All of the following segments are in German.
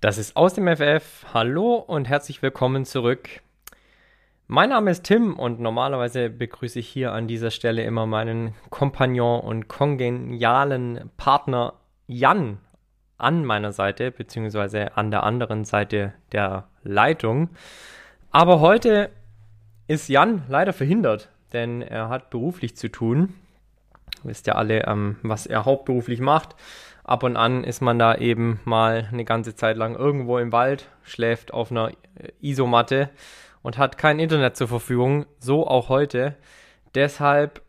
Das ist aus dem FF. Hallo und herzlich willkommen zurück. Mein Name ist Tim und normalerweise begrüße ich hier an dieser Stelle immer meinen Kompagnon und kongenialen Partner Jan an meiner Seite, beziehungsweise an der anderen Seite der Leitung. Aber heute ist Jan leider verhindert, denn er hat beruflich zu tun. Wisst ja alle, ähm, was er hauptberuflich macht ab und an ist man da eben mal eine ganze Zeit lang irgendwo im Wald, schläft auf einer Isomatte und hat kein Internet zur Verfügung, so auch heute. Deshalb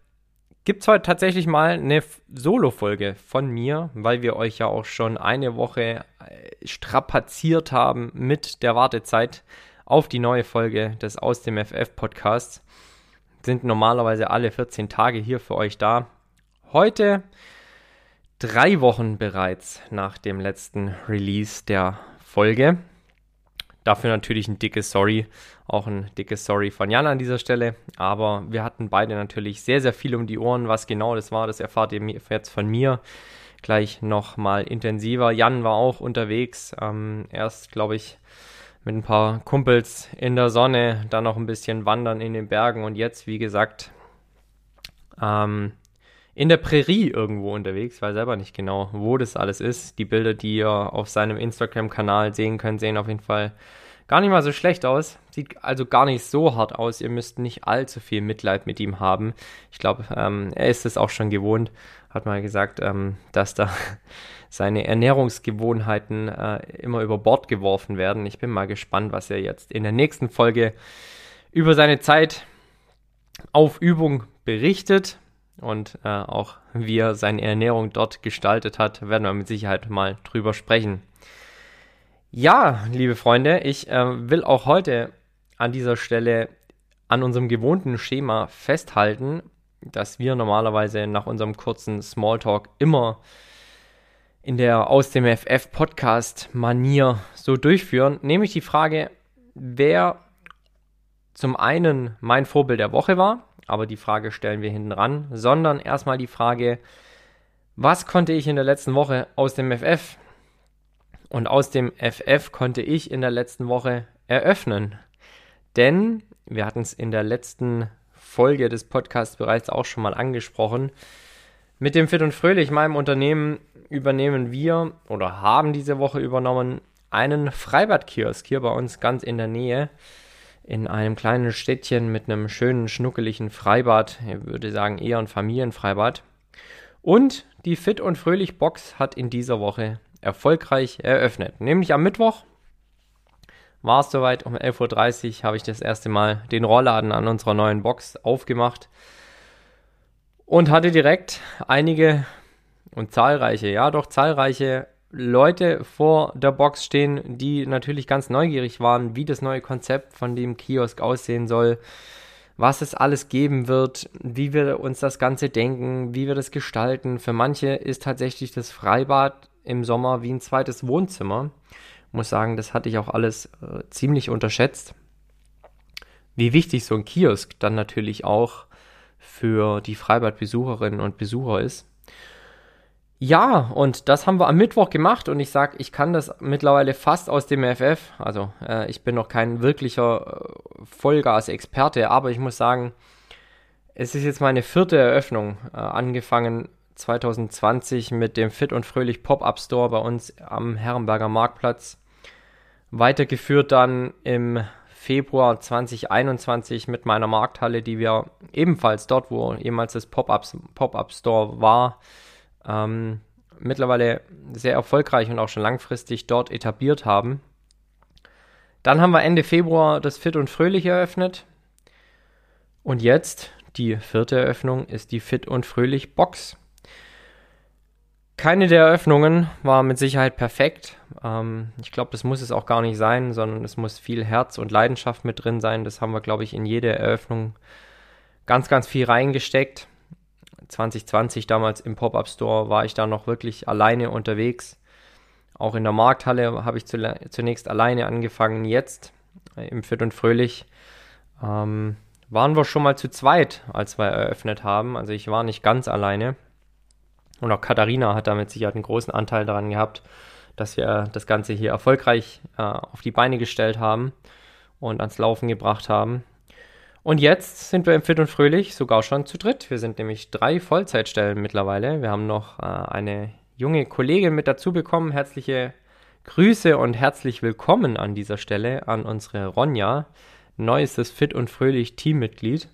gibt es heute tatsächlich mal eine Solo-Folge von mir, weil wir euch ja auch schon eine Woche äh, strapaziert haben mit der Wartezeit auf die neue Folge des Aus dem FF Podcasts. Sind normalerweise alle 14 Tage hier für euch da. Heute drei Wochen bereits nach dem letzten Release der Folge. Dafür natürlich ein dickes Sorry, auch ein dickes Sorry von Jan an dieser Stelle. Aber wir hatten beide natürlich sehr, sehr viel um die Ohren. Was genau das war, das erfahrt ihr jetzt von mir gleich nochmal intensiver. Jan war auch unterwegs, ähm, erst glaube ich mit ein paar Kumpels in der Sonne, dann noch ein bisschen wandern in den Bergen und jetzt, wie gesagt, ähm, in der Prärie irgendwo unterwegs, ich weiß selber nicht genau, wo das alles ist. Die Bilder, die ihr auf seinem Instagram-Kanal sehen könnt, sehen auf jeden Fall gar nicht mal so schlecht aus. Sieht also gar nicht so hart aus. Ihr müsst nicht allzu viel Mitleid mit ihm haben. Ich glaube, ähm, er ist es auch schon gewohnt. Hat mal gesagt, ähm, dass da seine Ernährungsgewohnheiten äh, immer über Bord geworfen werden. Ich bin mal gespannt, was er jetzt in der nächsten Folge über seine Zeit auf Übung berichtet und äh, auch wie er seine Ernährung dort gestaltet hat, werden wir mit Sicherheit mal drüber sprechen. Ja, liebe Freunde, ich äh, will auch heute an dieser Stelle an unserem gewohnten Schema festhalten, dass wir normalerweise nach unserem kurzen Smalltalk immer in der aus dem FF Podcast Manier so durchführen, nämlich die Frage, wer zum einen mein Vorbild der Woche war, aber die Frage stellen wir hinten ran, sondern erstmal die Frage, was konnte ich in der letzten Woche aus dem FF? Und aus dem FF konnte ich in der letzten Woche eröffnen. Denn wir hatten es in der letzten Folge des Podcasts bereits auch schon mal angesprochen. Mit dem Fit und Fröhlich, meinem Unternehmen, übernehmen wir oder haben diese Woche übernommen einen Freibadkiosk hier bei uns ganz in der Nähe in einem kleinen Städtchen mit einem schönen, schnuckeligen Freibad. Ich würde sagen eher ein Familienfreibad. Und die Fit und Fröhlich Box hat in dieser Woche erfolgreich eröffnet. Nämlich am Mittwoch war es soweit. Um 11.30 Uhr habe ich das erste Mal den Rollladen an unserer neuen Box aufgemacht und hatte direkt einige und zahlreiche, ja doch zahlreiche Leute vor der Box stehen, die natürlich ganz neugierig waren, wie das neue Konzept von dem Kiosk aussehen soll, was es alles geben wird, wie wir uns das Ganze denken, wie wir das gestalten. Für manche ist tatsächlich das Freibad im Sommer wie ein zweites Wohnzimmer. Ich muss sagen, das hatte ich auch alles äh, ziemlich unterschätzt. Wie wichtig so ein Kiosk dann natürlich auch für die Freibadbesucherinnen und Besucher ist. Ja, und das haben wir am Mittwoch gemacht und ich sage, ich kann das mittlerweile fast aus dem FF. Also äh, ich bin noch kein wirklicher äh, Vollgas-Experte, aber ich muss sagen, es ist jetzt meine vierte Eröffnung, äh, angefangen 2020 mit dem Fit und Fröhlich Pop-Up Store bei uns am Herrenberger Marktplatz. Weitergeführt dann im Februar 2021 mit meiner Markthalle, die wir ebenfalls dort, wo jemals das Pop-Up Store war, ähm, mittlerweile sehr erfolgreich und auch schon langfristig dort etabliert haben. Dann haben wir Ende Februar das Fit und Fröhlich eröffnet. Und jetzt die vierte Eröffnung ist die Fit und Fröhlich Box. Keine der Eröffnungen war mit Sicherheit perfekt. Ähm, ich glaube, das muss es auch gar nicht sein, sondern es muss viel Herz und Leidenschaft mit drin sein. Das haben wir, glaube ich, in jede Eröffnung ganz, ganz viel reingesteckt. 2020 damals im Pop-Up Store war ich da noch wirklich alleine unterwegs. Auch in der Markthalle habe ich zunächst alleine angefangen. Jetzt äh, im Fit und Fröhlich ähm, waren wir schon mal zu zweit, als wir eröffnet haben. Also ich war nicht ganz alleine. Und auch Katharina hat damit sicher einen großen Anteil daran gehabt, dass wir das Ganze hier erfolgreich äh, auf die Beine gestellt haben und ans Laufen gebracht haben. Und jetzt sind wir im Fit und Fröhlich sogar schon zu dritt. Wir sind nämlich drei Vollzeitstellen mittlerweile. Wir haben noch äh, eine junge Kollegin mit dazu bekommen. Herzliche Grüße und herzlich willkommen an dieser Stelle an unsere Ronja, neuestes Fit und Fröhlich Teammitglied.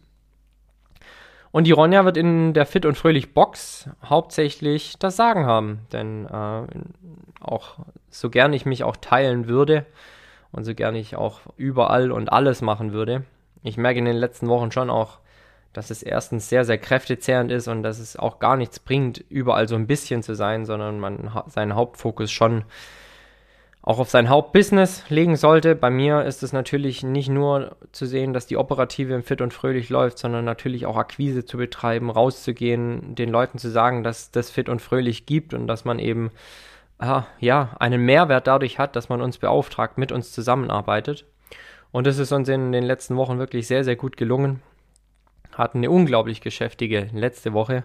Und die Ronja wird in der Fit und Fröhlich Box hauptsächlich das Sagen haben, denn äh, auch so gern ich mich auch teilen würde und so gern ich auch überall und alles machen würde, ich merke in den letzten Wochen schon auch, dass es erstens sehr, sehr kräftezehrend ist und dass es auch gar nichts bringt, überall so ein bisschen zu sein, sondern man seinen Hauptfokus schon auch auf sein Hauptbusiness legen sollte. Bei mir ist es natürlich nicht nur zu sehen, dass die Operative im Fit und Fröhlich läuft, sondern natürlich auch Akquise zu betreiben, rauszugehen, den Leuten zu sagen, dass das Fit und Fröhlich gibt und dass man eben ja, einen Mehrwert dadurch hat, dass man uns beauftragt, mit uns zusammenarbeitet. Und das ist uns in den letzten Wochen wirklich sehr, sehr gut gelungen. Hatten eine unglaublich geschäftige letzte Woche.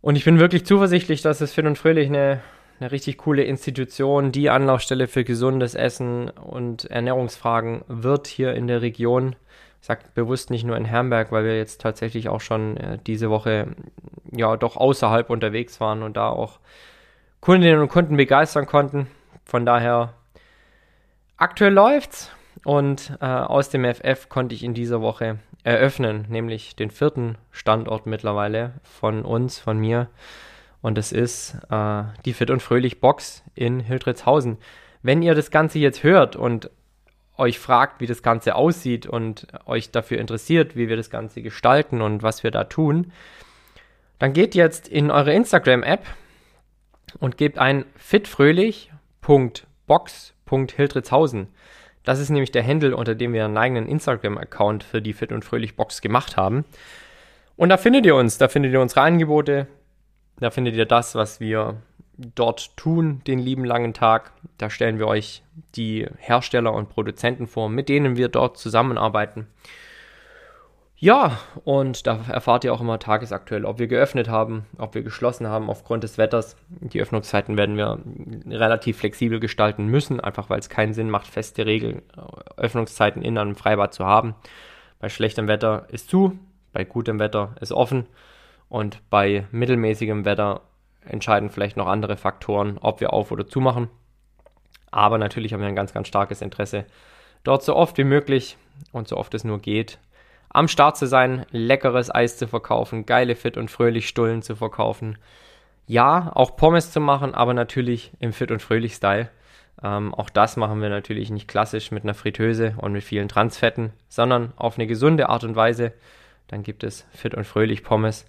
Und ich bin wirklich zuversichtlich, dass es Fit und Fröhlich eine, eine richtig coole Institution, die Anlaufstelle für gesundes Essen und Ernährungsfragen wird hier in der Region. Ich sage bewusst nicht nur in Herrenberg, weil wir jetzt tatsächlich auch schon äh, diese Woche ja doch außerhalb unterwegs waren und da auch Kundinnen und Kunden begeistern konnten. Von daher Aktuell läuft's und äh, aus dem FF konnte ich in dieser Woche eröffnen, nämlich den vierten Standort mittlerweile von uns, von mir. Und es ist äh, die Fit und Fröhlich Box in Hildritzhausen. Wenn ihr das Ganze jetzt hört und euch fragt, wie das Ganze aussieht und euch dafür interessiert, wie wir das Ganze gestalten und was wir da tun, dann geht jetzt in eure Instagram-App und gebt ein fitfröhlich.box Hildritzhausen. Das ist nämlich der Handle, unter dem wir einen eigenen Instagram-Account für die Fit und Fröhlich Box gemacht haben. Und da findet ihr uns, da findet ihr unsere Angebote, da findet ihr das, was wir dort tun, den lieben langen Tag. Da stellen wir euch die Hersteller und Produzenten vor, mit denen wir dort zusammenarbeiten. Ja, und da erfahrt ihr auch immer tagesaktuell, ob wir geöffnet haben, ob wir geschlossen haben aufgrund des Wetters. Die Öffnungszeiten werden wir relativ flexibel gestalten müssen, einfach weil es keinen Sinn macht, feste Regeln, äh, Öffnungszeiten in einem Freibad zu haben. Bei schlechtem Wetter ist zu, bei gutem Wetter ist offen und bei mittelmäßigem Wetter entscheiden vielleicht noch andere Faktoren, ob wir auf oder zu machen. Aber natürlich haben wir ein ganz, ganz starkes Interesse, dort so oft wie möglich und so oft es nur geht, am Start zu sein, leckeres Eis zu verkaufen, geile Fit und Fröhlich Stullen zu verkaufen. Ja, auch Pommes zu machen, aber natürlich im Fit und Fröhlich Style. Ähm, auch das machen wir natürlich nicht klassisch mit einer Fritteuse und mit vielen Transfetten, sondern auf eine gesunde Art und Weise. Dann gibt es Fit und Fröhlich Pommes.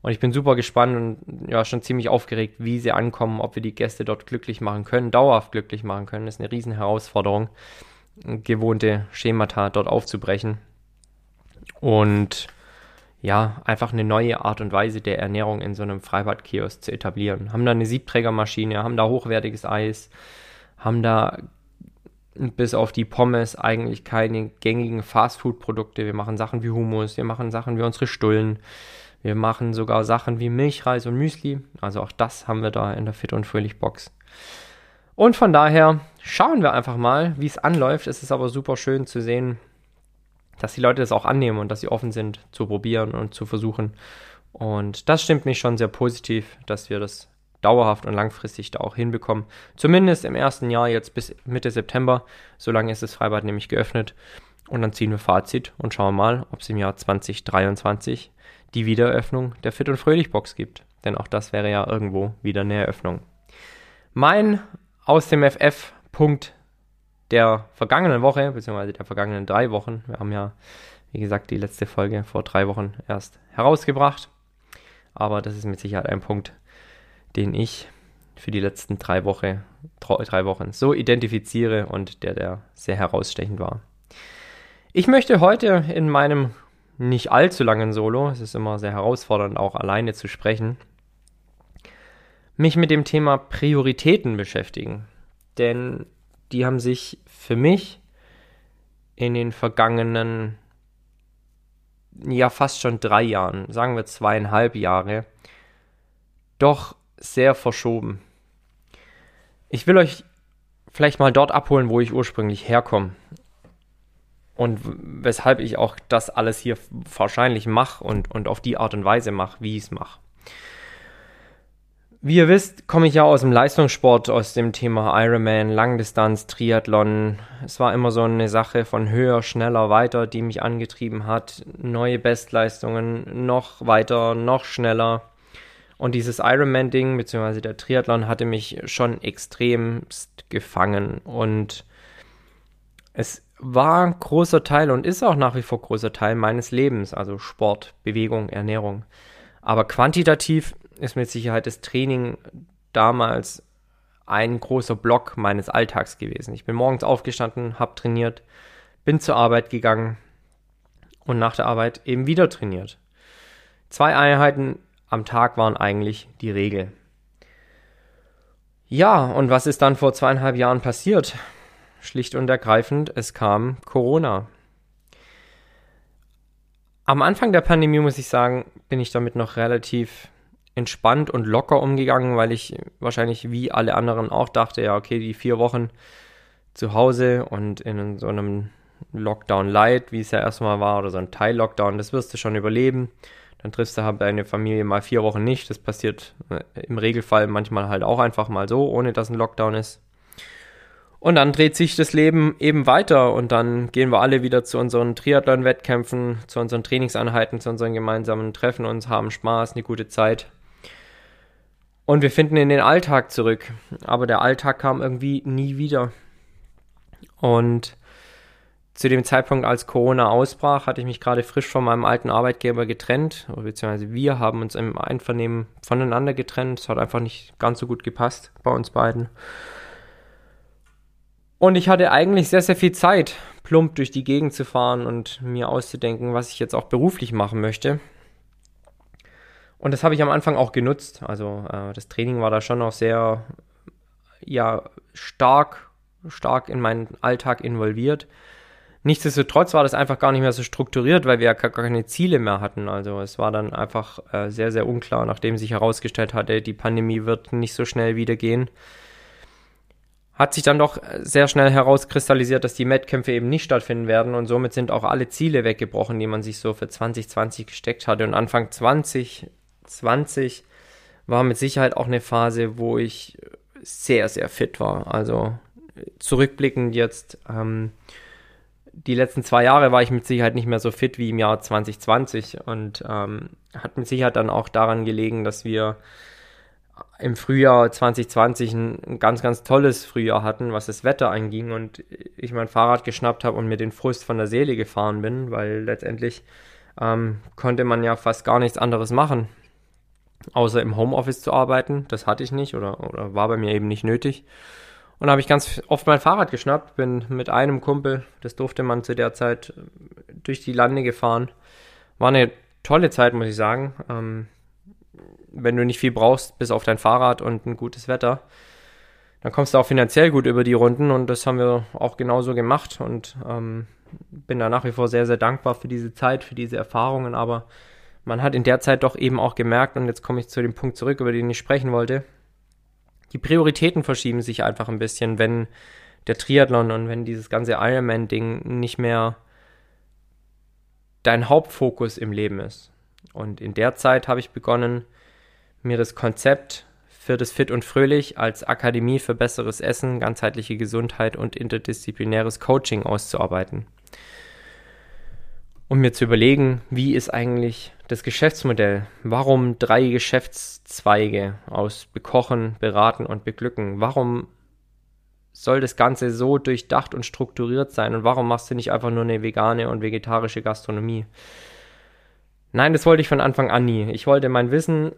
Und ich bin super gespannt und ja, schon ziemlich aufgeregt, wie sie ankommen, ob wir die Gäste dort glücklich machen können, dauerhaft glücklich machen können. Das ist eine riesen Herausforderung, gewohnte Schemata dort aufzubrechen und ja, einfach eine neue Art und Weise der Ernährung in so einem Freibadkiosk zu etablieren. Haben da eine Siebträgermaschine, haben da hochwertiges Eis, haben da bis auf die Pommes eigentlich keine gängigen Fastfood-Produkte. Wir machen Sachen wie Hummus, wir machen Sachen wie unsere Stullen, Wir machen sogar Sachen wie Milchreis und Müsli. Also auch das haben wir da in der Fit und Fröhlich Box. Und von daher schauen wir einfach mal, wie es anläuft. Es ist aber super schön zu sehen, dass die Leute das auch annehmen und dass sie offen sind zu probieren und zu versuchen. Und das stimmt mich schon sehr positiv, dass wir das dauerhaft und langfristig da auch hinbekommen. Zumindest im ersten Jahr jetzt bis Mitte September. Solange ist das Freibad nämlich geöffnet. Und dann ziehen wir Fazit und schauen mal, ob es im Jahr 2023 die Wiedereröffnung der Fit und Fröhlich Box gibt. Denn auch das wäre ja irgendwo wieder eine Eröffnung. Mein aus dem FF-Punkt der vergangenen Woche, beziehungsweise der vergangenen drei Wochen, wir haben ja, wie gesagt, die letzte Folge vor drei Wochen erst herausgebracht. Aber das ist mit Sicherheit ein Punkt, den ich für die letzten drei, Woche, drei Wochen so identifiziere und der, der sehr herausstechend war. Ich möchte heute in meinem nicht allzu langen Solo, es ist immer sehr herausfordernd, auch alleine zu sprechen, mich mit dem Thema Prioritäten beschäftigen. Denn die haben sich für mich in den vergangenen, ja fast schon drei Jahren, sagen wir zweieinhalb Jahre, doch sehr verschoben. Ich will euch vielleicht mal dort abholen, wo ich ursprünglich herkomme und weshalb ich auch das alles hier wahrscheinlich mache und, und auf die Art und Weise mache, wie ich es mache. Wie ihr wisst, komme ich ja aus dem Leistungssport, aus dem Thema Ironman, Langdistanz, Triathlon. Es war immer so eine Sache von höher, schneller, weiter, die mich angetrieben hat. Neue Bestleistungen, noch weiter, noch schneller. Und dieses Ironman-Ding, beziehungsweise der Triathlon, hatte mich schon extremst gefangen. Und es war großer Teil und ist auch nach wie vor großer Teil meines Lebens, also Sport, Bewegung, Ernährung. Aber quantitativ ist mit Sicherheit das Training damals ein großer Block meines Alltags gewesen. Ich bin morgens aufgestanden, habe trainiert, bin zur Arbeit gegangen und nach der Arbeit eben wieder trainiert. Zwei Einheiten am Tag waren eigentlich die Regel. Ja, und was ist dann vor zweieinhalb Jahren passiert? Schlicht und ergreifend, es kam Corona. Am Anfang der Pandemie, muss ich sagen, bin ich damit noch relativ entspannt und locker umgegangen, weil ich wahrscheinlich wie alle anderen auch dachte, ja, okay, die vier Wochen zu Hause und in so einem Lockdown Light, wie es ja erstmal war, oder so ein Teil-Lockdown, das wirst du schon überleben. Dann triffst du halt deine Familie mal vier Wochen nicht. Das passiert äh, im Regelfall manchmal halt auch einfach mal so, ohne dass ein Lockdown ist. Und dann dreht sich das Leben eben weiter und dann gehen wir alle wieder zu unseren Triathlon-Wettkämpfen, zu unseren Trainingseinheiten, zu unseren gemeinsamen Treffen uns, haben Spaß, eine gute Zeit. Und wir finden in den Alltag zurück. Aber der Alltag kam irgendwie nie wieder. Und zu dem Zeitpunkt, als Corona ausbrach, hatte ich mich gerade frisch von meinem alten Arbeitgeber getrennt, beziehungsweise wir haben uns im Einvernehmen voneinander getrennt. Es hat einfach nicht ganz so gut gepasst bei uns beiden. Und ich hatte eigentlich sehr, sehr viel Zeit, plump durch die Gegend zu fahren und mir auszudenken, was ich jetzt auch beruflich machen möchte. Und das habe ich am Anfang auch genutzt. Also äh, das Training war da schon auch sehr, ja, stark, stark in meinen Alltag involviert. Nichtsdestotrotz war das einfach gar nicht mehr so strukturiert, weil wir ja gar keine Ziele mehr hatten. Also es war dann einfach äh, sehr, sehr unklar, nachdem sich herausgestellt hatte, die Pandemie wird nicht so schnell wieder gehen hat sich dann doch sehr schnell herauskristallisiert, dass die Wettkämpfe eben nicht stattfinden werden und somit sind auch alle Ziele weggebrochen, die man sich so für 2020 gesteckt hatte. Und Anfang 2020 war mit Sicherheit auch eine Phase, wo ich sehr, sehr fit war. Also zurückblickend jetzt, ähm, die letzten zwei Jahre war ich mit Sicherheit nicht mehr so fit wie im Jahr 2020 und ähm, hat mit Sicherheit dann auch daran gelegen, dass wir im Frühjahr 2020 ein, ganz, ganz tolles Frühjahr hatten, was das Wetter anging und ich mein Fahrrad geschnappt habe und mir den Frust von der Seele gefahren bin, weil letztendlich ähm, konnte man ja fast gar nichts anderes machen, außer im Homeoffice zu arbeiten. Das hatte ich nicht oder, oder war bei mir eben nicht nötig. Und da habe ich ganz oft mein Fahrrad geschnappt, bin mit einem Kumpel, das durfte man zu der Zeit, durch die Lande gefahren. War eine tolle Zeit, muss ich sagen. Ähm, wenn du nicht viel brauchst, bis auf dein Fahrrad und ein gutes Wetter, dann kommst du auch finanziell gut über die Runden und das haben wir auch genauso gemacht und ähm, bin da nach wie vor sehr, sehr dankbar für diese Zeit, für diese Erfahrungen, aber man hat in der Zeit doch eben auch gemerkt, und jetzt komme ich zu dem Punkt zurück, über den ich sprechen wollte, die Prioritäten verschieben sich einfach ein bisschen, wenn der Triathlon und wenn dieses ganze Ironman-Ding nicht mehr dein Hauptfokus im Leben ist. Und in der Zeit habe ich begonnen, mir das Konzept für das Fit und Fröhlich als Akademie für besseres Essen, ganzheitliche Gesundheit und interdisziplinäres Coaching auszuarbeiten. Um mir zu überlegen, wie ist eigentlich das Geschäftsmodell? Warum drei Geschäftszweige aus Bekochen, Beraten und Beglücken? Warum soll das Ganze so durchdacht und strukturiert sein? Und warum machst du nicht einfach nur eine vegane und vegetarische Gastronomie? Nein, das wollte ich von Anfang an nie. Ich wollte mein Wissen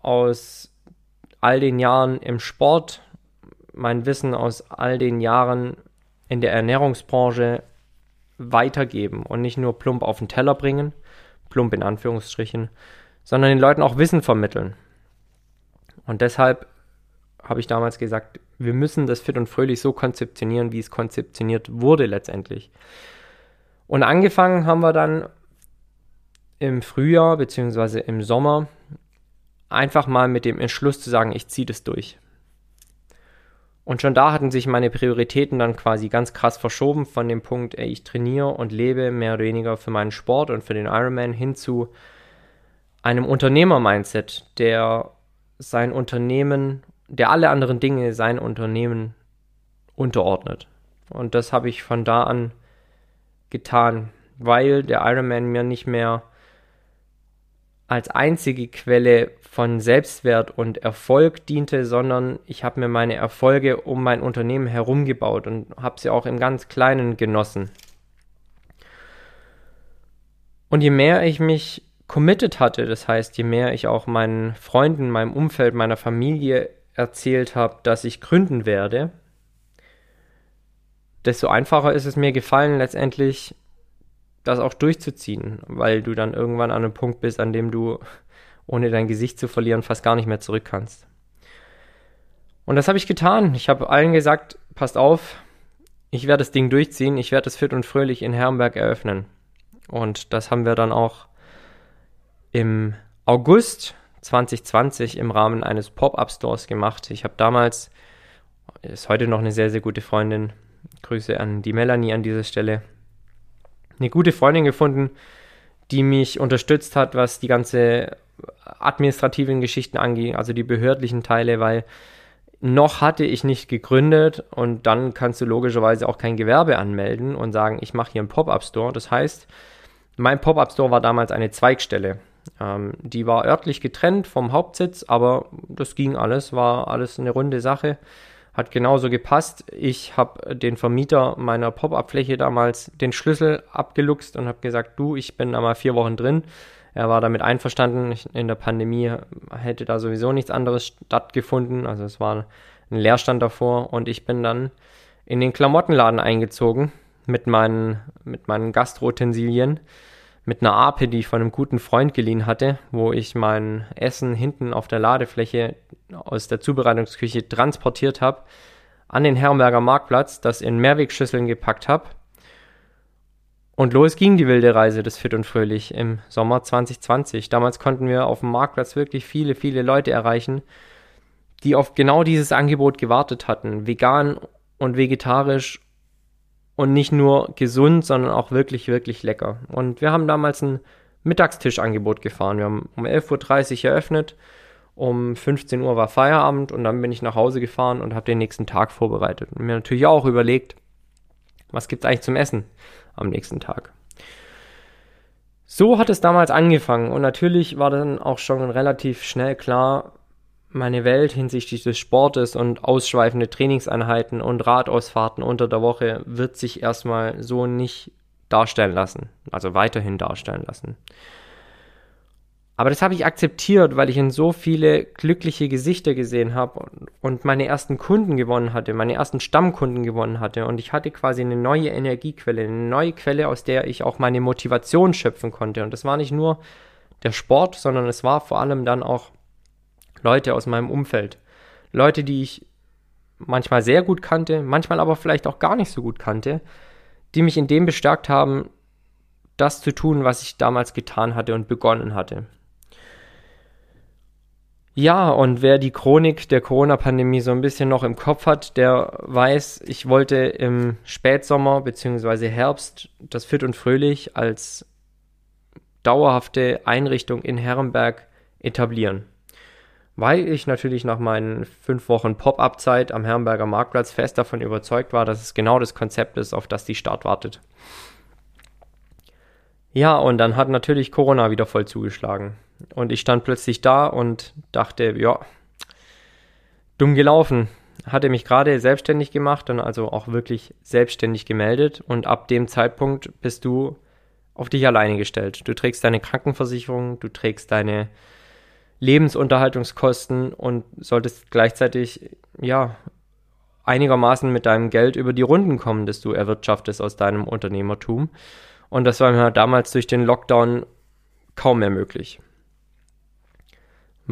aus all den Jahren im Sport, mein Wissen aus all den Jahren in der Ernährungsbranche weitergeben und nicht nur plump auf den Teller bringen, plump in Anführungsstrichen, sondern den Leuten auch Wissen vermitteln. Und deshalb habe ich damals gesagt, wir müssen das fit und fröhlich so konzeptionieren, wie es konzeptioniert wurde letztendlich. Und angefangen haben wir dann im Frühjahr bzw. im Sommer einfach mal mit dem Entschluss zu sagen, ich ziehe das durch. Und schon da hatten sich meine Prioritäten dann quasi ganz krass verschoben von dem Punkt, ey, ich trainiere und lebe mehr oder weniger für meinen Sport und für den Ironman hin zu einem Unternehmer-Mindset, der sein Unternehmen der alle anderen Dinge sein Unternehmen unterordnet. Und das habe ich von da an getan, weil der Ironman mir nicht mehr als einzige Quelle von Selbstwert und Erfolg diente, sondern ich habe mir meine Erfolge um mein Unternehmen herum gebaut und habe sie auch im ganz Kleinen genossen. Und je mehr ich mich committed hatte, das heißt, je mehr ich auch meinen Freunden, meinem Umfeld, meiner Familie erzählt habe, dass ich gründen werde, desto einfacher ist es mir gefallen, letztendlich das auch durchzuziehen, weil du dann irgendwann an einem Punkt bist, an dem du, ohne dein Gesicht zu verlieren, fast gar nicht mehr zurück kannst. Und das habe ich getan. Ich habe allen gesagt, passt auf, ich werde das Ding durchziehen, ich werde es fit und fröhlich in Herrenberg eröffnen. Und das haben wir dann auch im August 2020 im Rahmen eines Pop-up-Stores gemacht. Ich habe damals, ist heute noch eine sehr, sehr gute Freundin, Grüße an die Melanie an dieser Stelle, eine gute Freundin gefunden, die mich unterstützt hat, was die ganze administrativen Geschichten angeht, also die behördlichen Teile, weil noch hatte ich nicht gegründet und dann kannst du logischerweise auch kein Gewerbe anmelden und sagen, ich mache hier einen Pop-up-Store. Das heißt, mein Pop-up-Store war damals eine Zweigstelle. Ähm, die war örtlich getrennt vom Hauptsitz, aber das ging alles, war alles eine runde Sache. Hat genauso gepasst. Ich habe den Vermieter meiner Pop-up-Fläche damals den Schlüssel abgeluchst und habe gesagt, du, ich bin da mal vier Wochen drin. Er war damit einverstanden. In der Pandemie hätte da sowieso nichts anderes stattgefunden. Also es war ein Leerstand davor und ich bin dann in den Klamottenladen eingezogen mit meinen, mit meinen Gastroutensilien mit einer Ape, die ich von einem guten Freund geliehen hatte, wo ich mein Essen hinten auf der Ladefläche aus der Zubereitungsküche transportiert habe, an den Herrenberger Marktplatz, das in Mehrwegschüsseln gepackt habe. Und los ging die wilde Reise des Fit und Fröhlich im Sommer 2020. Damals konnten wir auf dem Marktplatz wirklich viele, viele Leute erreichen, die auf genau dieses Angebot gewartet hatten. Vegan und vegetarisch und nicht nur gesund, sondern auch wirklich, wirklich lecker. Und wir haben damals ein Mittagstischangebot gefahren. Wir haben um 11.30 Uhr eröffnet, um 15 Uhr war Feierabend und dann bin ich nach Hause gefahren und habe den nächsten Tag vorbereitet. Und mir natürlich auch überlegt, was gibt es eigentlich zum Essen am nächsten Tag. So hat es damals angefangen und natürlich war dann auch schon relativ schnell klar, meine Welt hinsichtlich des Sportes und ausschweifende Trainingseinheiten und Radausfahrten unter der Woche wird sich erstmal so nicht darstellen lassen, also weiterhin darstellen lassen. Aber das habe ich akzeptiert, weil ich in so viele glückliche Gesichter gesehen habe und meine ersten Kunden gewonnen hatte, meine ersten Stammkunden gewonnen hatte und ich hatte quasi eine neue Energiequelle, eine neue Quelle, aus der ich auch meine Motivation schöpfen konnte. Und das war nicht nur der Sport, sondern es war vor allem dann auch Leute aus meinem Umfeld. Leute, die ich manchmal sehr gut kannte, manchmal aber vielleicht auch gar nicht so gut kannte, die mich in dem bestärkt haben, das zu tun, was ich damals getan hatte und begonnen hatte. Ja, und wer die Chronik der Corona-Pandemie so ein bisschen noch im Kopf hat, der weiß, ich wollte im Spätsommer bzw. Herbst das Fit und Fröhlich als dauerhafte Einrichtung in Herrenberg etablieren. Weil ich natürlich nach meinen fünf Wochen Pop-up-Zeit am Herrenberger Marktplatz fest davon überzeugt war, dass es genau das Konzept ist, auf das die Stadt wartet. Ja, und dann hat natürlich Corona wieder voll zugeschlagen. Und ich stand plötzlich da und dachte, ja, dumm gelaufen. Hatte mich gerade selbstständig gemacht und also auch wirklich selbstständig gemeldet. Und ab dem Zeitpunkt bist du auf dich alleine gestellt. Du trägst deine Krankenversicherung, du trägst deine Lebensunterhaltungskosten und solltest gleichzeitig, ja, einigermaßen mit deinem Geld über die Runden kommen, das du erwirtschaftest aus deinem Unternehmertum. Und das war mir damals durch den Lockdown kaum mehr möglich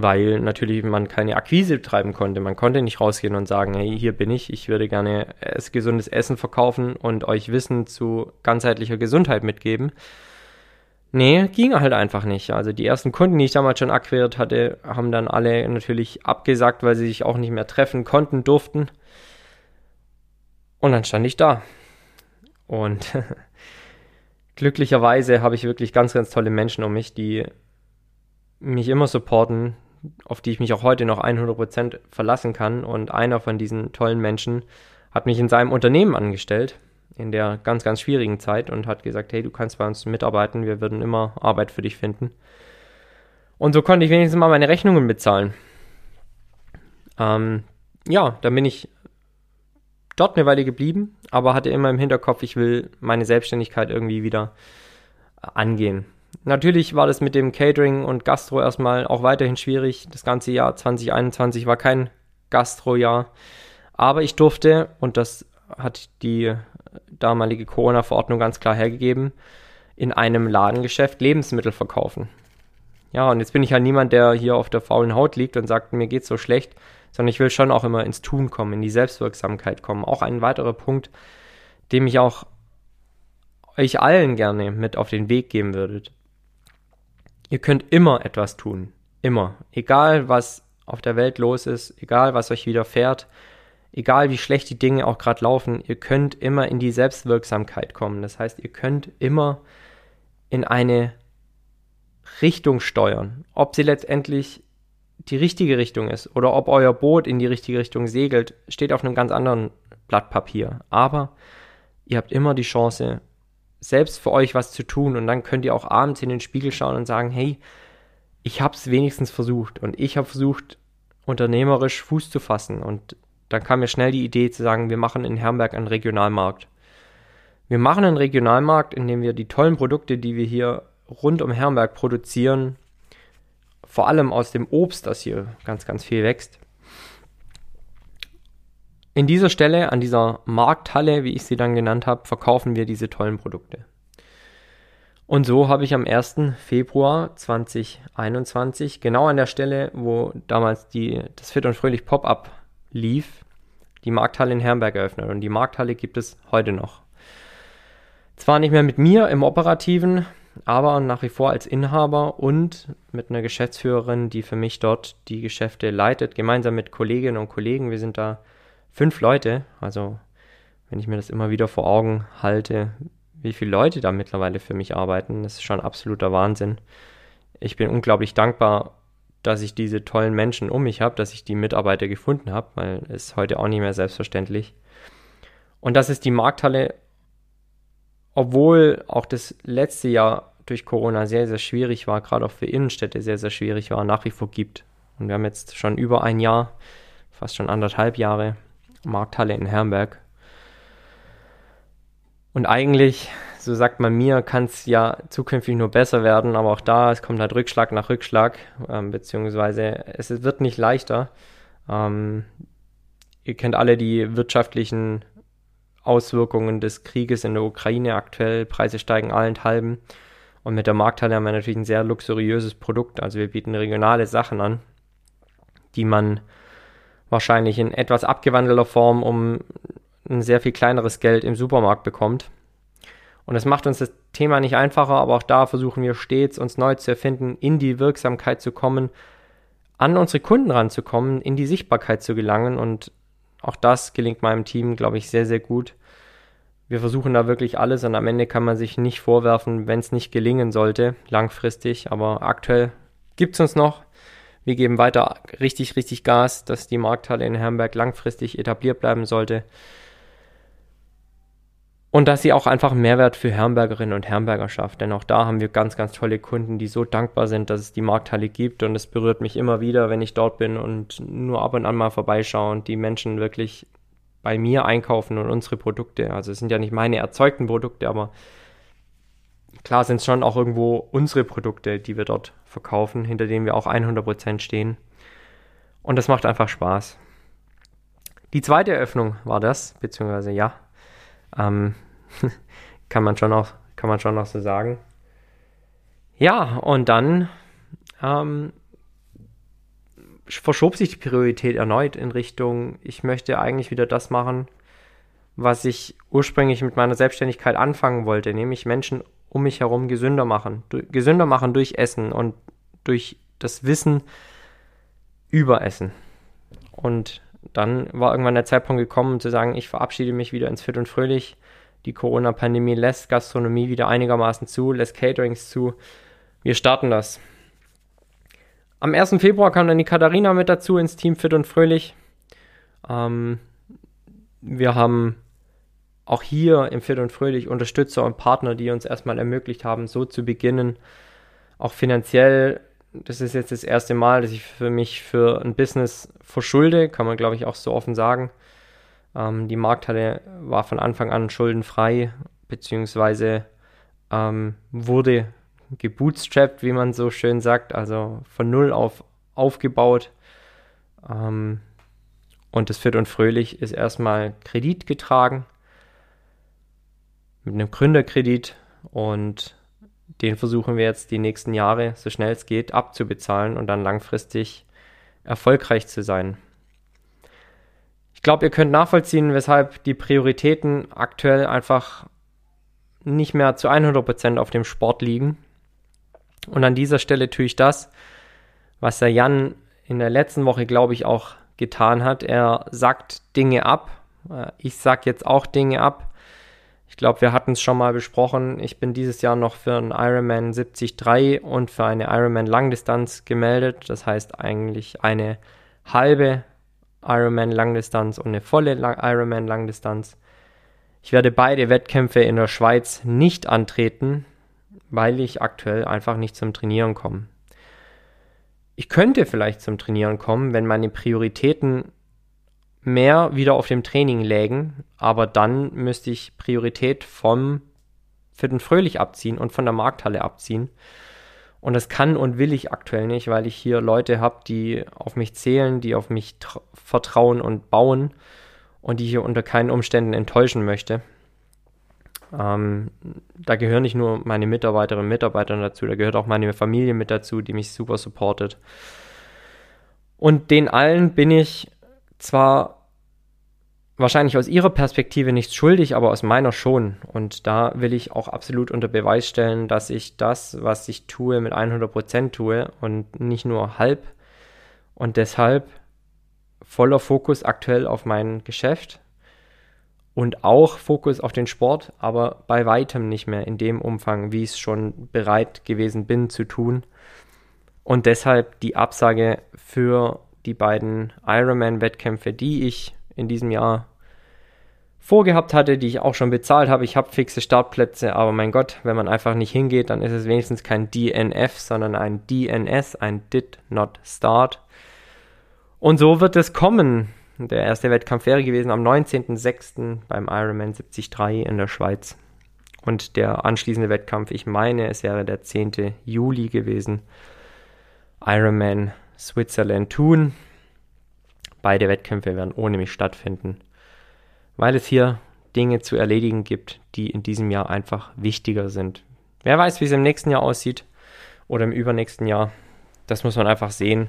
weil natürlich man keine Akquise betreiben konnte. Man konnte nicht rausgehen und sagen, hey, hier bin ich, ich würde gerne gesundes Essen verkaufen und euch Wissen zu ganzheitlicher Gesundheit mitgeben. Nee, ging halt einfach nicht. Also die ersten Kunden, die ich damals schon akquiriert hatte, haben dann alle natürlich abgesagt, weil sie sich auch nicht mehr treffen konnten, durften. Und dann stand ich da. Und glücklicherweise habe ich wirklich ganz, ganz tolle Menschen um mich, die mich immer supporten, auf die ich mich auch heute noch 100% verlassen kann. Und einer von diesen tollen Menschen hat mich in seinem Unternehmen angestellt, in der ganz, ganz schwierigen Zeit und hat gesagt, hey, du kannst bei uns mitarbeiten, wir würden immer Arbeit für dich finden. Und so konnte ich wenigstens mal meine Rechnungen bezahlen. Ähm, ja, dann bin ich dort eine Weile geblieben, aber hatte immer im Hinterkopf, ich will meine Selbstständigkeit irgendwie wieder angehen. Natürlich war das mit dem Catering und Gastro erstmal auch weiterhin schwierig. Das ganze Jahr 2021 war kein Gastro-Jahr. Aber ich durfte, und das hat die damalige Corona-Verordnung ganz klar hergegeben, in einem Ladengeschäft Lebensmittel verkaufen. Ja, und jetzt bin ich halt niemand, der hier auf der faulen Haut liegt und sagt, mir geht's so schlecht, sondern ich will schon auch immer ins Tun kommen, in die Selbstwirksamkeit kommen. Auch ein weiterer Punkt, dem ich auch euch allen gerne mit auf den Weg geben würdet. Ihr könnt immer etwas tun. Immer. Egal, was auf der Welt los ist, egal, was euch widerfährt, egal, wie schlecht die Dinge auch gerade laufen, ihr könnt immer in die Selbstwirksamkeit kommen. Das heißt, ihr könnt immer in eine Richtung steuern. Ob sie letztendlich die richtige Richtung ist oder ob euer Boot in die richtige Richtung segelt, steht auf einem ganz anderen Blatt Papier. Aber ihr habt immer die Chance, selbst für euch was zu tun. Und dann könnt ihr auch abends in den Spiegel schauen und sagen, hey, ich habe es wenigstens versucht. Und ich habe versucht, unternehmerisch Fuß zu fassen. Und dann kam mir schnell die Idee zu sagen, wir machen in Herrenberg einen Regionalmarkt. Wir machen einen Regionalmarkt, in dem wir die tollen Produkte, die wir hier rund um Herrenberg produzieren, vor allem aus dem Obst, das hier ganz, ganz viel wächst, in dieser Stelle, an dieser Markthalle, wie ich sie dann genannt habe, verkaufen wir diese tollen Produkte. Und so habe ich am 1. Februar 2021, genau an der Stelle, wo damals die, das Fit und Fröhlich Pop-up lief, die Markthalle in Herrenberg eröffnet. Und die Markthalle gibt es heute noch. Zwar nicht mehr mit mir im Operativen, aber nach wie vor als Inhaber und mit einer Geschäftsführerin, die für mich dort die Geschäfte leitet, gemeinsam mit Kolleginnen und Kollegen. Wir sind da fünf Leute, also wenn ich mir das immer wieder vor Augen halte, wie viele Leute da mittlerweile für mich arbeiten, das ist schon absoluter Wahnsinn. Ich bin unglaublich dankbar, dass ich diese tollen Menschen um mich habe, dass ich die Mitarbeiter gefunden habe, weil es heute auch nicht mehr selbstverständlich. Und das ist die Markthalle, obwohl auch das letzte Jahr durch Corona sehr, sehr schwierig war, gerade auch für Innenstädte sehr, sehr schwierig war, nach wie vor gibt. Und wir haben jetzt schon über ein Jahr, fast schon anderthalb Jahre, Markthalle in Herrenberg. Und eigentlich, so sagt man mir, kann es ja zukünftig nur besser werden, aber auch da, es kommt halt Rückschlag nach Rückschlag, ähm, beziehungsweise es wird nicht leichter. Ähm, ihr kennt alle die wirtschaftlichen Auswirkungen des Krieges in der Ukraine aktuell. Preise steigen allenthalben. Und mit der Markthalle haben wir natürlich ein sehr luxuriöses Produkt. Also wir bieten regionale Sachen an, die man wahrscheinlich in etwas abgewandelter Form um ein sehr viel kleineres Geld im Supermarkt bekommt. Und das macht uns das Thema nicht einfacher, aber auch da versuchen wir stets, uns neu zu erfinden, in die Wirksamkeit zu kommen, an unsere Kunden ranzukommen, in die Sichtbarkeit zu gelangen. Und auch das gelingt meinem Team, glaube ich, sehr, sehr gut. Wir versuchen da wirklich alles und am Ende kann man sich nicht vorwerfen, wenn es nicht gelingen sollte, langfristig. Aber aktuell gibt es uns noch. Wir geben weiter richtig, richtig Gas, dass die Markthalle in Herrenberg langfristig etabliert bleiben sollte. Und dass sie auch einfach Mehrwert für Herrenbergerinnen und Herrenberger schafft. Denn auch da haben wir ganz, ganz tolle Kunden, die so dankbar sind, dass es die Markthalle gibt. Und es berührt mich immer wieder, wenn ich dort bin und nur ab und an mal vorbeischaue und die Menschen wirklich bei mir einkaufen und unsere Produkte. Also es sind ja nicht meine erzeugten Produkte, aber klar sind es schon auch irgendwo unsere Produkte, die wir dort verkaufen, hinter denen wir auch 100% stehen. Und das macht einfach Spaß. Die zweite Eröffnung war das, beziehungsweise ja, ähm, kann man schon auch, kann man schon auch so sagen. Ja, und dann ähm, verschob sich die Priorität erneut in Richtung, ich möchte eigentlich wieder das machen, was ich ursprünglich mit meiner Selbstständigkeit anfangen wollte, nämlich Menschen um mich herum gesünder machen. gesünder machen durch Essen und durch das Wissen über Essen. Und dann war irgendwann der Zeitpunkt gekommen, zu sagen, ich verabschiede mich wieder ins Fit und Fröhlich. Die Corona-Pandemie lässt Gastronomie wieder einigermaßen zu, lässt Caterings zu. Wir starten das. Am 1. Februar kam dann die Katharina mit dazu ins Team Fit und Fröhlich. Ähm, wir haben auch hier im Fit und Fröhlich Unterstützer und Partner, die uns erstmal ermöglicht haben, so zu beginnen. Auch finanziell das ist jetzt das erste Mal, dass ich für mich für ein Business verschulde, kann man glaube ich auch so offen sagen. Ähm, die Markthalle war von Anfang an schuldenfrei, beziehungsweise ähm, wurde gebootstrapped, wie man so schön sagt, also von null auf aufgebaut. Ähm, und das Fit und Fröhlich ist erstmal Kredit getragen mit einem Gründerkredit und den versuchen wir jetzt die nächsten Jahre, so schnell es geht, abzubezahlen und dann langfristig erfolgreich zu sein. Ich glaube, ihr könnt nachvollziehen, weshalb die Prioritäten aktuell einfach nicht mehr zu 100% auf dem Sport liegen. Und an dieser Stelle tue ich das, was der Jan in der letzten Woche, glaube ich, auch getan hat. Er sagt Dinge ab. Äh, ich sage jetzt auch Dinge ab. Ich glaube, wir hatten es schon mal besprochen. Ich bin dieses Jahr noch für einen Ironman 73 und für eine Ironman Langdistanz gemeldet. Das heißt eigentlich eine halbe Ironman Langdistanz und eine volle Ironman Langdistanz. Ich werde beide Wettkämpfe in der Schweiz nicht antreten, weil ich aktuell einfach nicht zum Trainieren komme. Ich könnte vielleicht zum Trainieren kommen, wenn meine Prioritäten mehr wieder auf dem Training lägen, aber dann müsste ich Priorität vom Fit und Fröhlich abziehen und von der Markthalle abziehen. Und das kann und will ich aktuell nicht, weil ich hier Leute habe, die auf mich zählen, die auf mich vertrauen und bauen und die ich hier unter keinen Umständen enttäuschen möchte. Ähm, da gehören nicht nur meine Mitarbeiterinnen und Mitarbeiter dazu, da gehört auch meine Familie mit dazu, die mich super supportet. Und den allen bin ich zwar wahrscheinlich aus ihrer Perspektive nichts schuldig, aber aus meiner schon. Und da will ich auch absolut unter Beweis stellen, dass ich das, was ich tue, mit 100% tue und nicht nur halb. Und deshalb voller Fokus aktuell auf mein Geschäft und auch Fokus auf den Sport, aber bei weitem nicht mehr in dem Umfang, wie ich es schon bereit gewesen bin zu tun. Und deshalb die Absage für die beiden Ironman-Wettkämpfe, die ich in diesem Jahr vorgehabt hatte, die ich auch schon bezahlt habe. Ich habe fixe Startplätze, aber mein Gott, wenn man einfach nicht hingeht, dann ist es wenigstens kein DNF, sondern ein DNS, ein Did Not Start. Und so wird es kommen. Der erste Wettkampf wäre gewesen am 19.06. beim Ironman 73 in der Schweiz. Und der anschließende Wettkampf, ich meine, es wäre der 10. Juli gewesen. Ironman Switzerland tun. Beide Wettkämpfe werden ohne mich stattfinden, weil es hier Dinge zu erledigen gibt, die in diesem Jahr einfach wichtiger sind. Wer weiß, wie es im nächsten Jahr aussieht oder im übernächsten Jahr. Das muss man einfach sehen.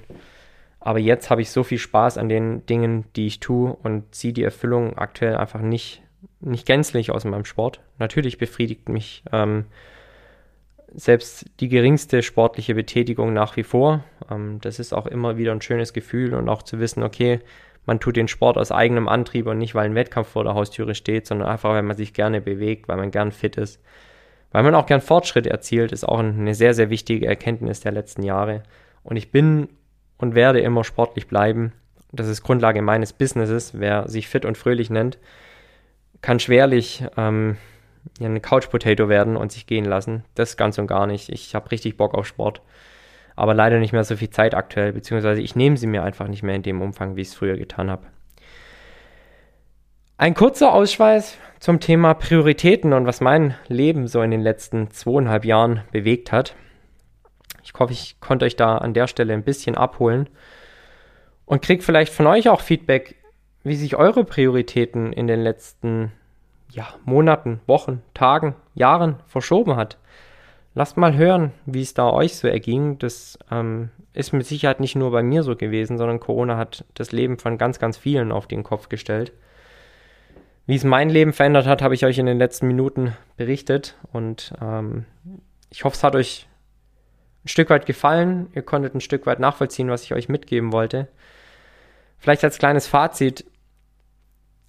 Aber jetzt habe ich so viel Spaß an den Dingen, die ich tue und ziehe die Erfüllung aktuell einfach nicht nicht gänzlich aus meinem Sport. Natürlich befriedigt mich ähm, selbst die geringste sportliche Betätigung nach wie vor. Ähm, das ist auch immer wieder ein schönes Gefühl und auch zu wissen, okay, man tut den Sport aus eigenem Antrieb und nicht, weil ein Wettkampf vor der Haustüre steht, sondern einfach, weil man sich gerne bewegt, weil man gern fit ist. Weil man auch gern Fortschritt erzielt, ist auch eine sehr, sehr wichtige Erkenntnis der letzten Jahre. Und ich bin und werde immer sportlich bleiben. Das ist Grundlage meines Businesses. Wer sich fit und fröhlich nennt, kann schwerlich ähm, ein Couch Potato werden und sich gehen lassen. Das ganz und gar nicht. Ich habe richtig Bock auf Sport. Aber leider nicht mehr so viel Zeit aktuell, beziehungsweise ich nehme sie mir einfach nicht mehr in dem Umfang, wie ich es früher getan habe. Ein kurzer Ausschweiß zum Thema Prioritäten und was mein Leben so in den letzten zweieinhalb Jahren bewegt hat. Ich hoffe, ich konnte euch da an der Stelle ein bisschen abholen und kriege vielleicht von euch auch Feedback, wie sich eure Prioritäten in den letzten ja, Monaten, Wochen, Tagen, Jahren verschoben hat. Lasst mal hören, wie es da euch so erging. Das ähm, ist mit Sicherheit nicht nur bei mir so gewesen, sondern Corona hat das Leben von ganz, ganz vielen auf den Kopf gestellt. Wie es mein Leben verändert hat, habe ich euch in den letzten Minuten berichtet und ähm, ich hoffe, es hat euch ein Stück weit gefallen. Ihr konntet ein Stück weit nachvollziehen, was ich euch mitgeben wollte. Vielleicht als kleines Fazit,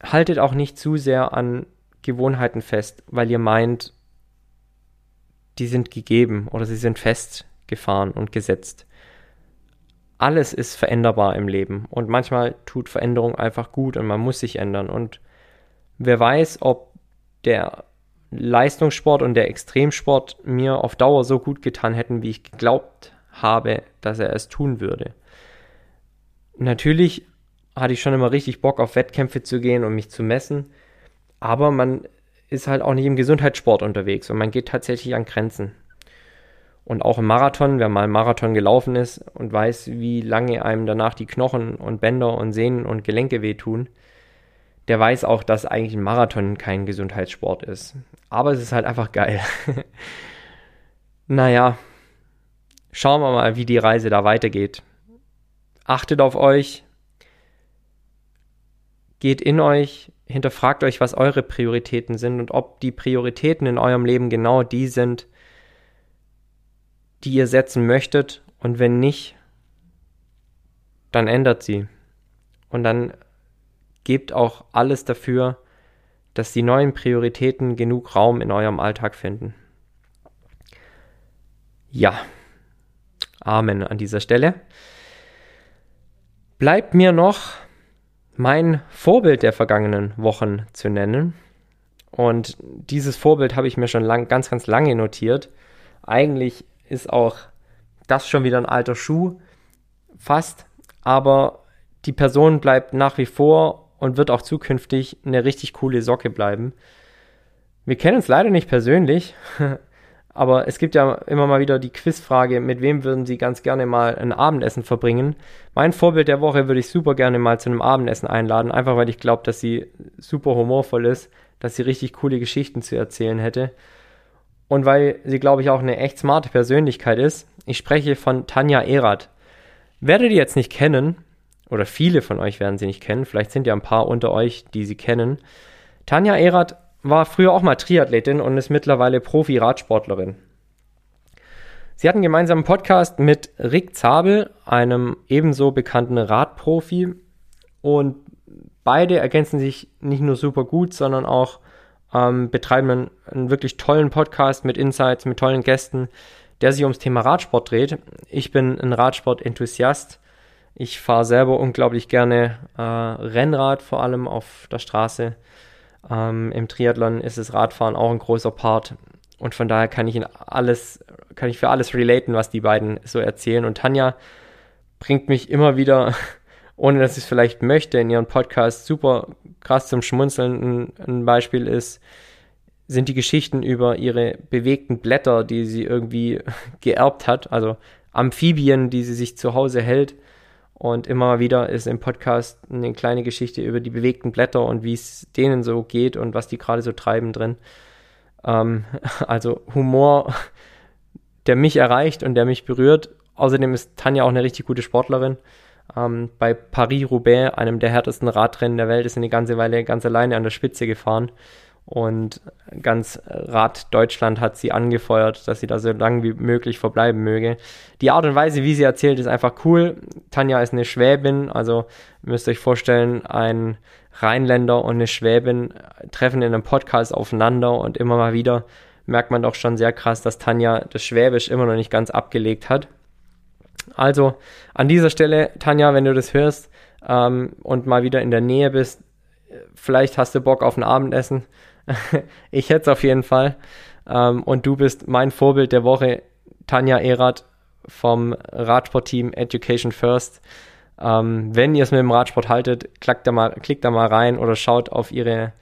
haltet auch nicht zu sehr an Gewohnheiten fest, weil ihr meint, die sind gegeben oder sie sind festgefahren und gesetzt. Alles ist veränderbar im Leben und manchmal tut Veränderung einfach gut und man muss sich ändern. Und wer weiß, ob der Leistungssport und der Extremsport mir auf Dauer so gut getan hätten, wie ich geglaubt habe, dass er es tun würde. Natürlich hatte ich schon immer richtig Bock auf Wettkämpfe zu gehen und mich zu messen, aber man ist halt auch nicht im Gesundheitssport unterwegs und man geht tatsächlich an Grenzen. Und auch im Marathon, wer mal Marathon gelaufen ist und weiß, wie lange einem danach die Knochen und Bänder und Sehnen und Gelenke wehtun, der weiß auch, dass eigentlich ein Marathon kein Gesundheitssport ist. Aber es ist halt einfach geil. naja, schauen wir mal, wie die Reise da weitergeht. Achtet auf euch, geht in euch, hinterfragt euch, was eure Prioritäten sind und ob die Prioritäten in eurem Leben genau die sind, die ihr setzen möchtet. Und wenn nicht, dann ändert sie. Und dann gebt auch alles dafür, dass die neuen Prioritäten genug Raum in eurem Alltag finden. Ja, Amen an dieser Stelle. Bleibt mir noch mein Vorbild der vergangenen Wochen zu nennen. Und dieses Vorbild habe ich mir schon lang, ganz, ganz lange notiert. Eigentlich ist auch das schon wieder ein alter Schuh, fast. Aber die Person bleibt nach wie vor und wird auch zukünftig eine richtig coole Socke bleiben. Wir kennen uns leider nicht persönlich, Aber es gibt ja immer mal wieder die Quizfrage, mit wem würden Sie ganz gerne mal ein Abendessen verbringen? Mein Vorbild der Woche würde ich super gerne mal zu einem Abendessen einladen, einfach weil ich glaube, dass sie super humorvoll ist, dass sie richtig coole Geschichten zu erzählen hätte. Und weil sie, glaube ich, auch eine echt smarte Persönlichkeit ist. Ich spreche von Tanja Erath. Werdet ihr jetzt nicht kennen, oder viele von euch werden sie nicht kennen, vielleicht sind ja ein paar unter euch, die sie kennen. Tanja Erath war früher auch mal Triathletin und ist mittlerweile Profi-Radsportlerin. Sie hatten gemeinsam einen Podcast mit Rick Zabel, einem ebenso bekannten Radprofi. Und beide ergänzen sich nicht nur super gut, sondern auch ähm, betreiben einen, einen, wirklich tollen Podcast mit Insights, mit tollen Gästen, der sich ums Thema Radsport dreht. Ich bin ein Radsport-Enthusiast. Ich fahre selber unglaublich gerne äh, Rennrad, vor allem auf der Straße. Ähm, Im Triathlon ist das Radfahren auch ein großer Part. Und von daher kann ich in alles, kann ich für alles relaten, was die beiden so erzählen. Und Tanja bringt mich immer wieder, ohne dass ich es vielleicht möchte, in ihren Podcast super krass zum Schmunzeln. Ein, ein Beispiel ist, sind die Geschichten über ihre bewegten Blätter, die sie irgendwie geerbt hat, also Amphibien, die sie sich zu Hause hält und immer wieder ist im Podcast eine kleine Geschichte über die bewegten Blätter und wie es denen so geht und was die gerade so treiben drin. Ähm, also Humor, der mich erreicht und der mich berührt. Außerdem ist Tanja auch eine richtig gute Sportlerin. Ähm, bei Paris-Roubaix, einem der härtesten Radrennen der Welt, ist eine ganze Weile ganz alleine an der Spitze gefahren. Und ganz Rad Deutschland hat sie angefeuert, dass sie da so lange wie möglich verbleiben möge. Die Art und Weise, wie sie erzählt, ist einfach cool. Tanja ist eine Schwäbin, also müsst ihr euch vorstellen, ein Rheinländer und eine Schwäbin treffen in einem Podcast aufeinander und immer mal wieder merkt man doch schon sehr krass, dass Tanja das Schwäbisch immer noch nicht ganz abgelegt hat. Also an dieser Stelle, Tanja, wenn du das hörst ähm, und mal wieder in der Nähe bist, vielleicht hast du Bock auf ein Abendessen. ich hätte es auf jeden Fall. Ähm, und du bist mein Vorbild der Woche, Tanja Erath vom Radsportteam Education First. Ähm, wenn ihr es mit dem Radsport haltet, klickt da, mal, klickt da mal rein oder schaut auf ihre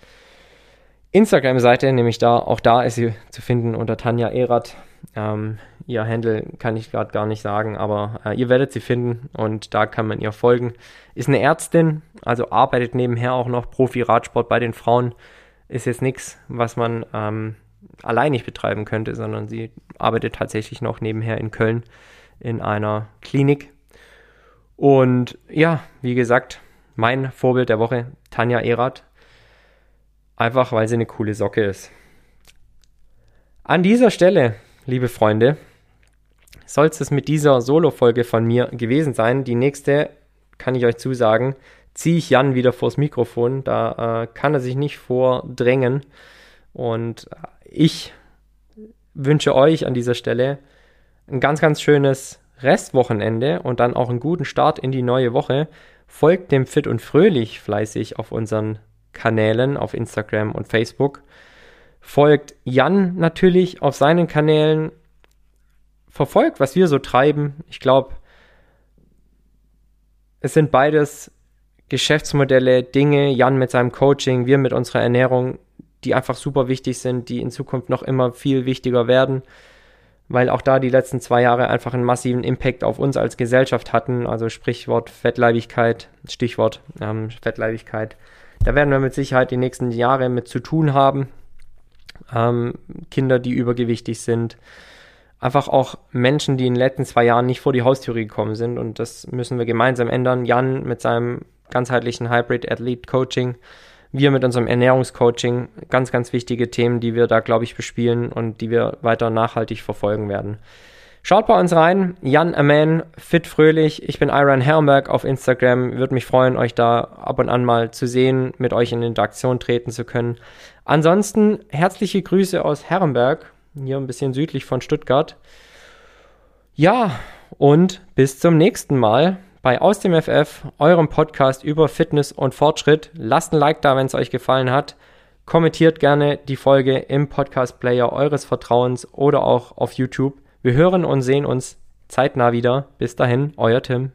Instagram-Seite, nämlich da, auch da ist sie zu finden unter Tanja Erath. Ähm, ihr Handle kann ich gerade gar nicht sagen, aber äh, ihr werdet sie finden und da kann man ihr folgen. Ist eine Ärztin, also arbeitet nebenher auch noch Profi-Radsport bei den Frauen. Ist jetzt nichts, was man ähm, allein nicht betreiben könnte, sondern sie arbeitet tatsächlich noch nebenher in Köln in einer Klinik. Und ja, wie gesagt, mein Vorbild der Woche, Tanja Erath. Einfach weil sie eine coole Socke ist. An dieser Stelle liebe Freunde, soll es mit dieser Solo-Folge von mir gewesen sein. Die nächste, kann ich euch zusagen, ziehe ich Jan wieder vors Mikrofon. Da äh, kann er sich nicht vordrängen. Und ich wünsche euch an dieser Stelle ein ganz, ganz schönes Restwochenende und dann auch einen guten Start in die neue Woche. Folgt dem Fit und Fröhlich fleißig auf unseren Kanälen auf Instagram und Facebook folgt Jan natürlich auf seinen Kanälen, verfolgt, was wir so treiben. Ich glaube, es sind beides Geschäftsmodelle, Dinge, Jan mit seinem Coaching, wir mit unserer Ernährung, die einfach super wichtig sind, die in Zukunft noch immer viel wichtiger werden, weil auch da die letzten zwei Jahre einfach einen massiven Impact auf uns als Gesellschaft hatten. Also Sprichwort Fettleibigkeit, Stichwort ähm, Fettleibigkeit. Da werden wir mit Sicherheit die nächsten Jahre mit zu tun haben ähm, Kinder, die übergewichtig sind, einfach auch Menschen, die in den letzten zwei Jahren nicht vor die Haustüre gekommen sind. Und das müssen wir gemeinsam ändern. Jan mit seinem ganzheitlichen Hybrid Athlete Coaching, wir mit unserem Ernährungscoaching, ganz, ganz wichtige Themen, die wir da, glaube ich, bespielen und die wir weiter nachhaltig verfolgen werden. Schaut bei uns rein. Jan Aman, fit fröhlich. Ich bin Iron Herrenberg auf Instagram. Würde mich freuen, euch da ab und an mal zu sehen, mit euch in Interaktion treten zu können. Ansonsten herzliche Grüße aus Herrenberg, hier ein bisschen südlich von Stuttgart. Ja, und bis zum nächsten Mal bei Aus dem FF, eurem Podcast über Fitness und Fortschritt. Lasst ein Like da, wenn es euch gefallen hat. Kommentiert gerne die Folge im Podcast-Player eures Vertrauens oder auch auf YouTube. Wir hören und sehen uns zeitnah wieder. Bis dahin, euer Tim.